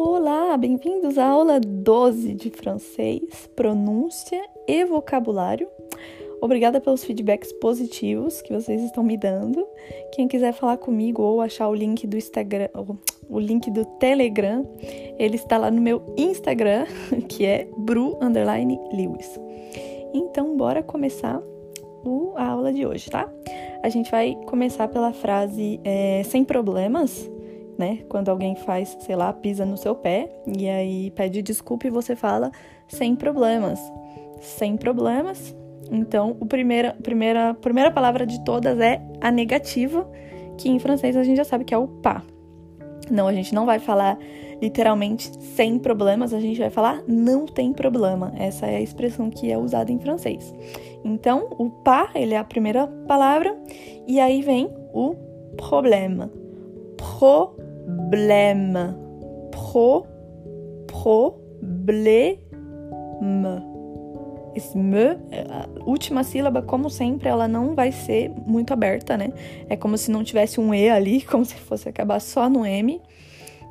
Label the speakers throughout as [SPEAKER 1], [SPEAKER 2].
[SPEAKER 1] Olá, bem-vindos à aula 12 de francês, pronúncia e vocabulário. Obrigada pelos feedbacks positivos que vocês estão me dando. Quem quiser falar comigo ou achar o link do Instagram, o link do Telegram, ele está lá no meu Instagram, que é bru_lewis. Então, bora começar a aula de hoje, tá? A gente vai começar pela frase é, sem problemas né? Quando alguém faz, sei lá, pisa no seu pé e aí pede desculpa e você fala sem problemas. Sem problemas. Então, o primeira, primeira, primeira palavra de todas é a negativa, que em francês a gente já sabe que é o pas. Não, a gente não vai falar literalmente sem problemas, a gente vai falar não tem problema. Essa é a expressão que é usada em francês. Então, o pas, ele é a primeira palavra, e aí vem o problema. Pro problème. Pro, problème. Esse me, a última sílaba, como sempre, ela não vai ser muito aberta, né? É como se não tivesse um E ali, como se fosse acabar só no M.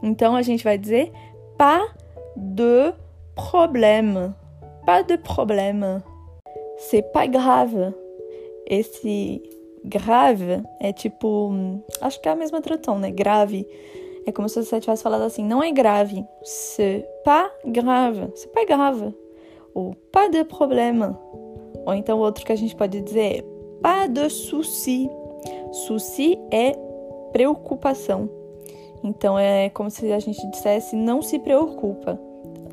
[SPEAKER 1] Então a gente vai dizer pas de problème. Pas de problème. C'est pas grave. Esse grave é tipo. Acho que é a mesma tradução, né? Grave é como se você tivesse falado assim, não é grave. C'est pas grave. C'est pas grave. Ou pas de problème. Ou então outro que a gente pode dizer é pas de souci. Souci é preocupação. Então é como se a gente dissesse não se preocupa,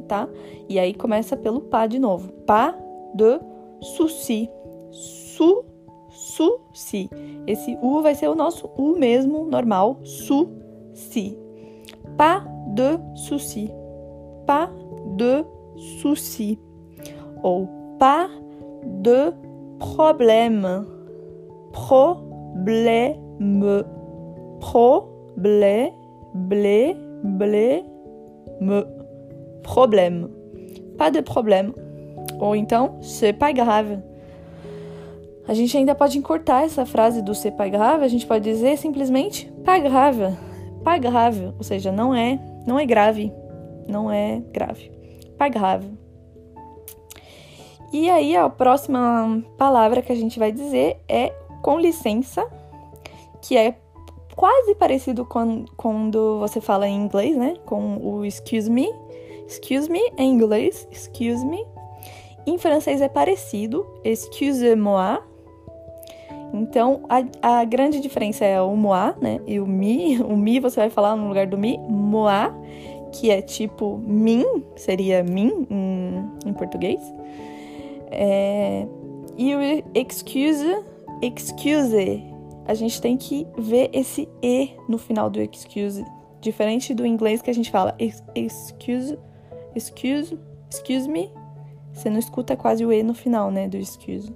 [SPEAKER 1] tá? E aí começa pelo pas de novo. Pas de souci. Su, souci. Esse u vai ser o nosso u mesmo, normal. Su, si. Pas de souci. Pas de souci. Ou pas de problème. Problème. Problème. Blé, blé, me. Problème. Pas de problème. Ou então, c'est pas grave. A gente ainda pode encurtar essa frase do c'est pas grave, a gente pode dizer simplesmente pas grave pas grave, ou seja, não é, não é grave, não é grave. Pas grave. E aí a próxima palavra que a gente vai dizer é com licença, que é quase parecido com quando você fala em inglês, né? Com o excuse me. Excuse me em inglês, excuse me. Em francês é parecido, excuse-moi, então, a, a grande diferença é o moi, né? E o mi. O mi você vai falar no lugar do mi, moi, que é tipo mim, seria mim em, em português. É, e o excuse, excuse, a gente tem que ver esse e no final do excuse, diferente do inglês que a gente fala excuse, excuse, excuse me. Você não escuta quase o e no final, né, do excuse.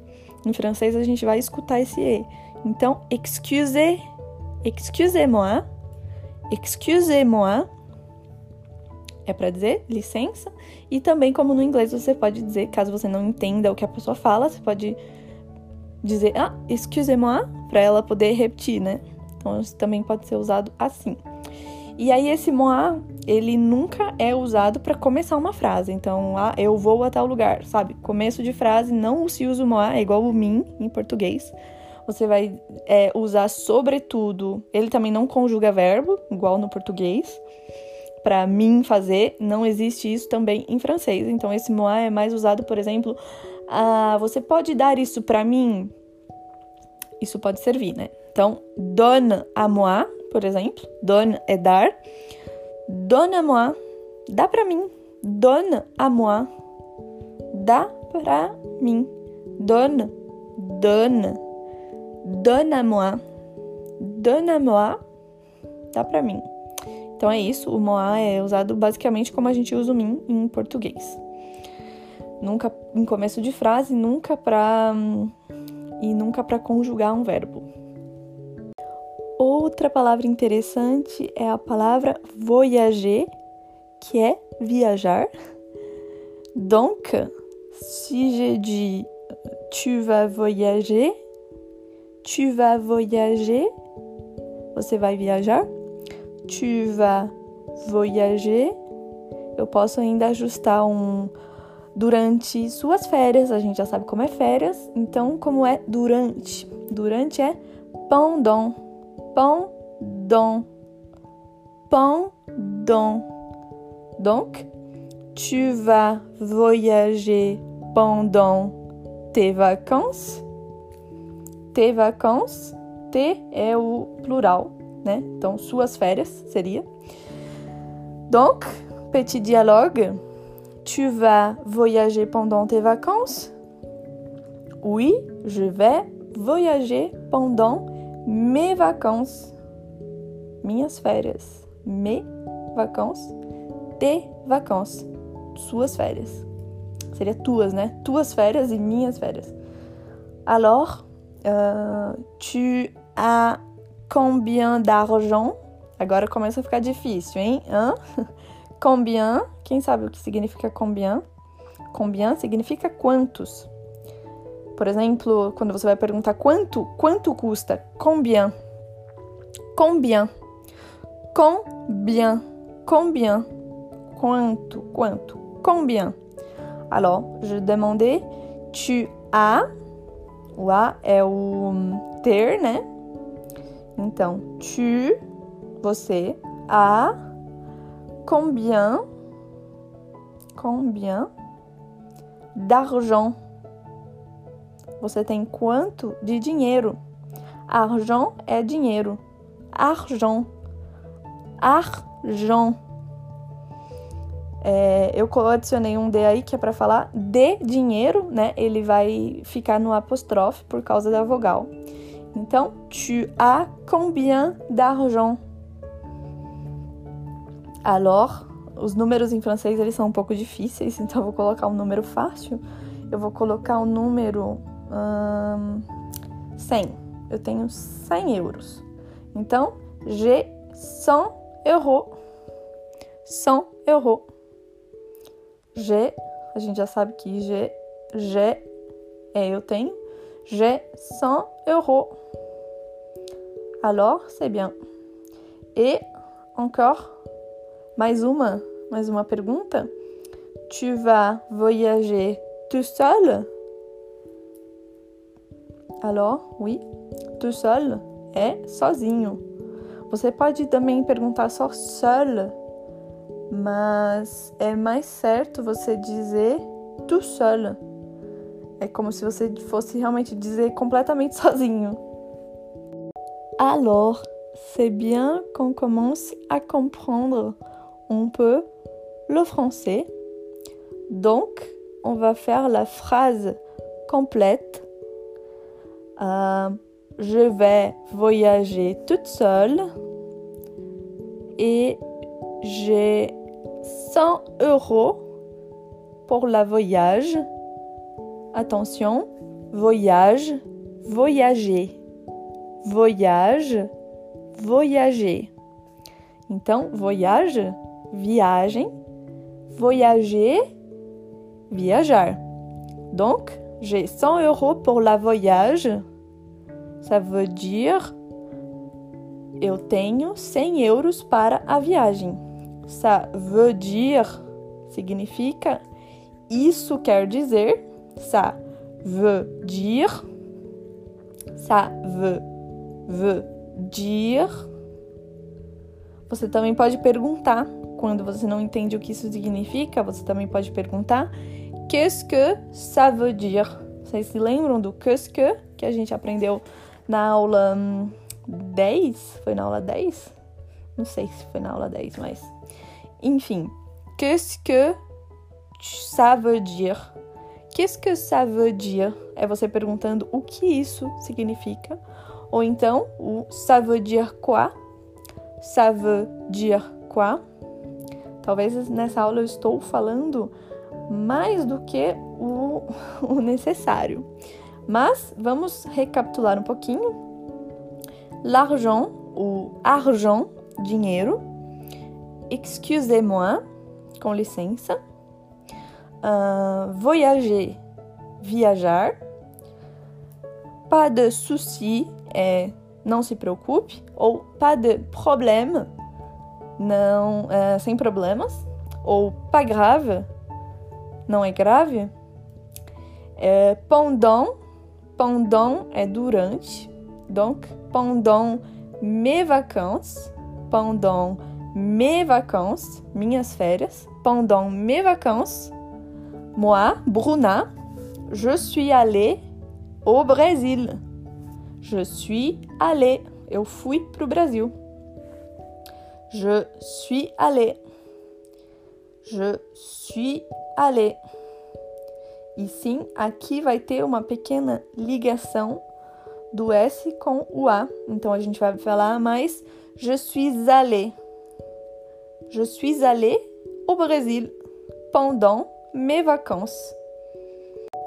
[SPEAKER 1] Em francês a gente vai escutar esse E. Então, excusez, excusez-moi, excusez-moi é para dizer licença. E também, como no inglês, você pode dizer, caso você não entenda o que a pessoa fala, você pode dizer, ah, excusez-moi, para ela poder repetir, né? Então, isso também pode ser usado assim. E aí esse moi, ele nunca é usado para começar uma frase. Então, ah, eu vou a tal lugar, sabe? Começo de frase não se usa o moi, é igual o mim em português. Você vai é, usar sobretudo. Ele também não conjuga verbo, igual no português. Para mim fazer, não existe isso também em francês. Então, esse moi é mais usado, por exemplo, ah, você pode dar isso para mim? Isso pode servir, né? Então, donne à moi, por exemplo. Donne é dar. Donne-moi. Dá pra mim. Donne à moi. Dá pra mim. Donne. Donne. Donne à moi. Donne moi. Dá pra mim. Então é isso. O moi é usado basicamente como a gente usa o mim em português. Nunca em começo de frase, nunca pra. E nunca para conjugar um verbo. Outra palavra interessante é a palavra voyager, que é viajar. Donc, si je dis tu vas voyager, tu vas voyager, você vai viajar. Tu vas voyager, eu posso ainda ajustar um durante suas férias, a gente já sabe como é férias, então como é durante? Durante é pendant, pendant, pendant. Donc, tu vas voyager pendant tes vacances. Tes vacances, T é o plural, né? Então, suas férias seria. Donc, petit dialogue. Tu vas voyager pendant tes vacances? Oui, je vais voyager pendant mes vacances. Minhas férias. Mes vacances. Tes vacances. Suas férias. Seria tuas, né? Tuas férias e minhas férias. Alors, uh, tu as combien d'argent? Agora começa a ficar difícil, hein? Hein? Combien, quem sabe o que significa combien? Combien significa quantos. Por exemplo, quando você vai perguntar quanto, quanto custa? Combien. Combien. Combien. Combien. Quanto, quanto. Combien. Alors, je demandei, tu as. O a é o ter, né? Então, tu, você, a combien, combien d'argent? Você tem quanto de dinheiro? Argent é dinheiro. Argent. Argent. É, eu adicionei um D aí que é para falar de dinheiro, né? Ele vai ficar no apóstrofe por causa da vogal. Então, tu as combien d'argent? Alors, os números em francês eles são um pouco difíceis, então eu vou colocar um número fácil. Eu vou colocar o um número hum, 100. Eu tenho 100 euros. Então, j'ai 100 euros. 100 euros. J'ai, a gente já sabe que j'ai, j'ai é eu tenho. J'ai 100 euros. Alors, c'est bien. Et encore mais uma, mais uma pergunta. Tu vas voyager tout seul? Alors, oui, tout seul é sozinho. Você pode também perguntar só seul, mas é mais certo você dizer tout seul. É como se você fosse realmente dizer completamente sozinho. Alors, c'est bien qu'on commence à comprendre un peu le français. Donc, on va faire la phrase complète. Euh, je vais voyager toute seule et j'ai 100 euros pour la voyage. Attention, voyage, voyager. Voyage, voyager. Então, voyage viagem, voyager, viajar. Donc, j'ai 100 euros pour la voyage. Ça veut dire eu tenho 100 euros para a viagem. Ça veut dire significa isso quer dizer. Ça veut dire. Ça veut, veut dire. Você também pode perguntar quando você não entende o que isso significa, você também pode perguntar: Qu'est-ce que ça veut dire? Vocês se lembram do qu'est-ce que que a gente aprendeu na aula 10? Hum, foi na aula 10? Não sei se foi na aula 10, mas. Enfim. Qu'est-ce que ça veut dire? Qu'est-ce que ça veut dire? É você perguntando o que isso significa. Ou então, o ça veut dire quoi? Ça veut dire quoi? Talvez nessa aula eu estou falando mais do que o, o necessário. Mas vamos recapitular um pouquinho. L'argent, o argent, dinheiro. Excusez-moi, com licença. Uh, voyager, viajar. Pas de souci, é não se preocupe. Ou pas de problème, não, é, sem problemas. ou pas grave, não é grave. É, pendant, pendant é durante. Donc, pendant mes vacances, pendant mes vacances, minhas férias, pendant mes vacances, moi, Bruna, je suis allée au Brésil. Je suis allée, eu fui pro Brasil. Je suis allée. Je suis allée. E sim, aqui vai ter uma pequena ligação do S com o A. Então a gente vai mais je suis allée. Je suis allée au Brésil pendant mes vacances.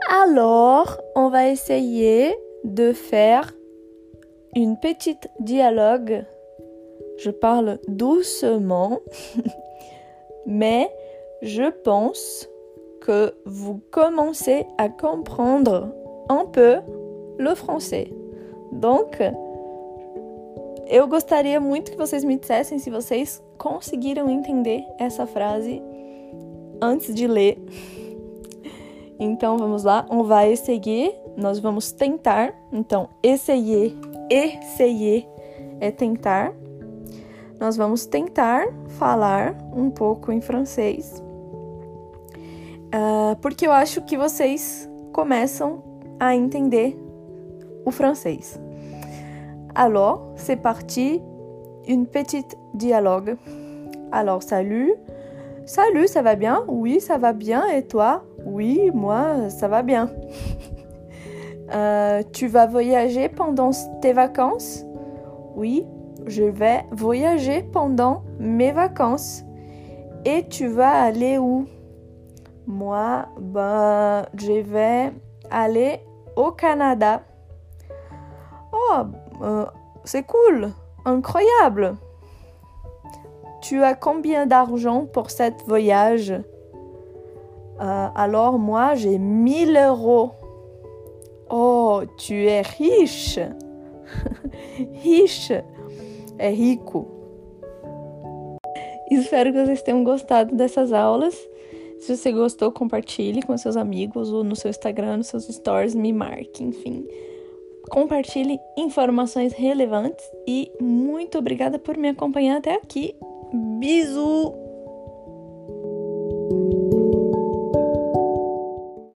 [SPEAKER 1] Alors, on va essayer de faire une petite dialogue. Je parle doucement, mais je pense que vous commencez à comprendre un peu le français. Donc, eu gostaria muito que vocês me dissessem se vocês conseguiram entender essa frase antes de ler. Então vamos lá, on va essayer, nós vamos tentar. Então, essayer, essayer é tentar. Nós vamos tentar falar um pouco em francês, uh, que. Alors, c'est parti, une petite dialogue. Alors, salut. Salut, ça va bien? Oui, ça va bien. Et toi? Oui, moi, ça va bien. euh, tu vas voyager pendant tes vacances? Oui, je vais voyager pendant mes vacances. Et tu vas aller où? Moi, ben, je vais aller au Canada. Oh, euh, c'est cool, incroyable. Tu as combien d'argent pour cet voyage? Euh, Alors moi, j'ai 1000 euros. Oh, tu es riche. riche é rico. Espero que vocês tenham gostado dessas aulas. Se você gostou, compartilhe com seus amigos ou no seu Instagram, nos seus stories, me marque, enfim. Compartilhe informações relevantes e muito obrigada por me acompanhar até aqui. Bisous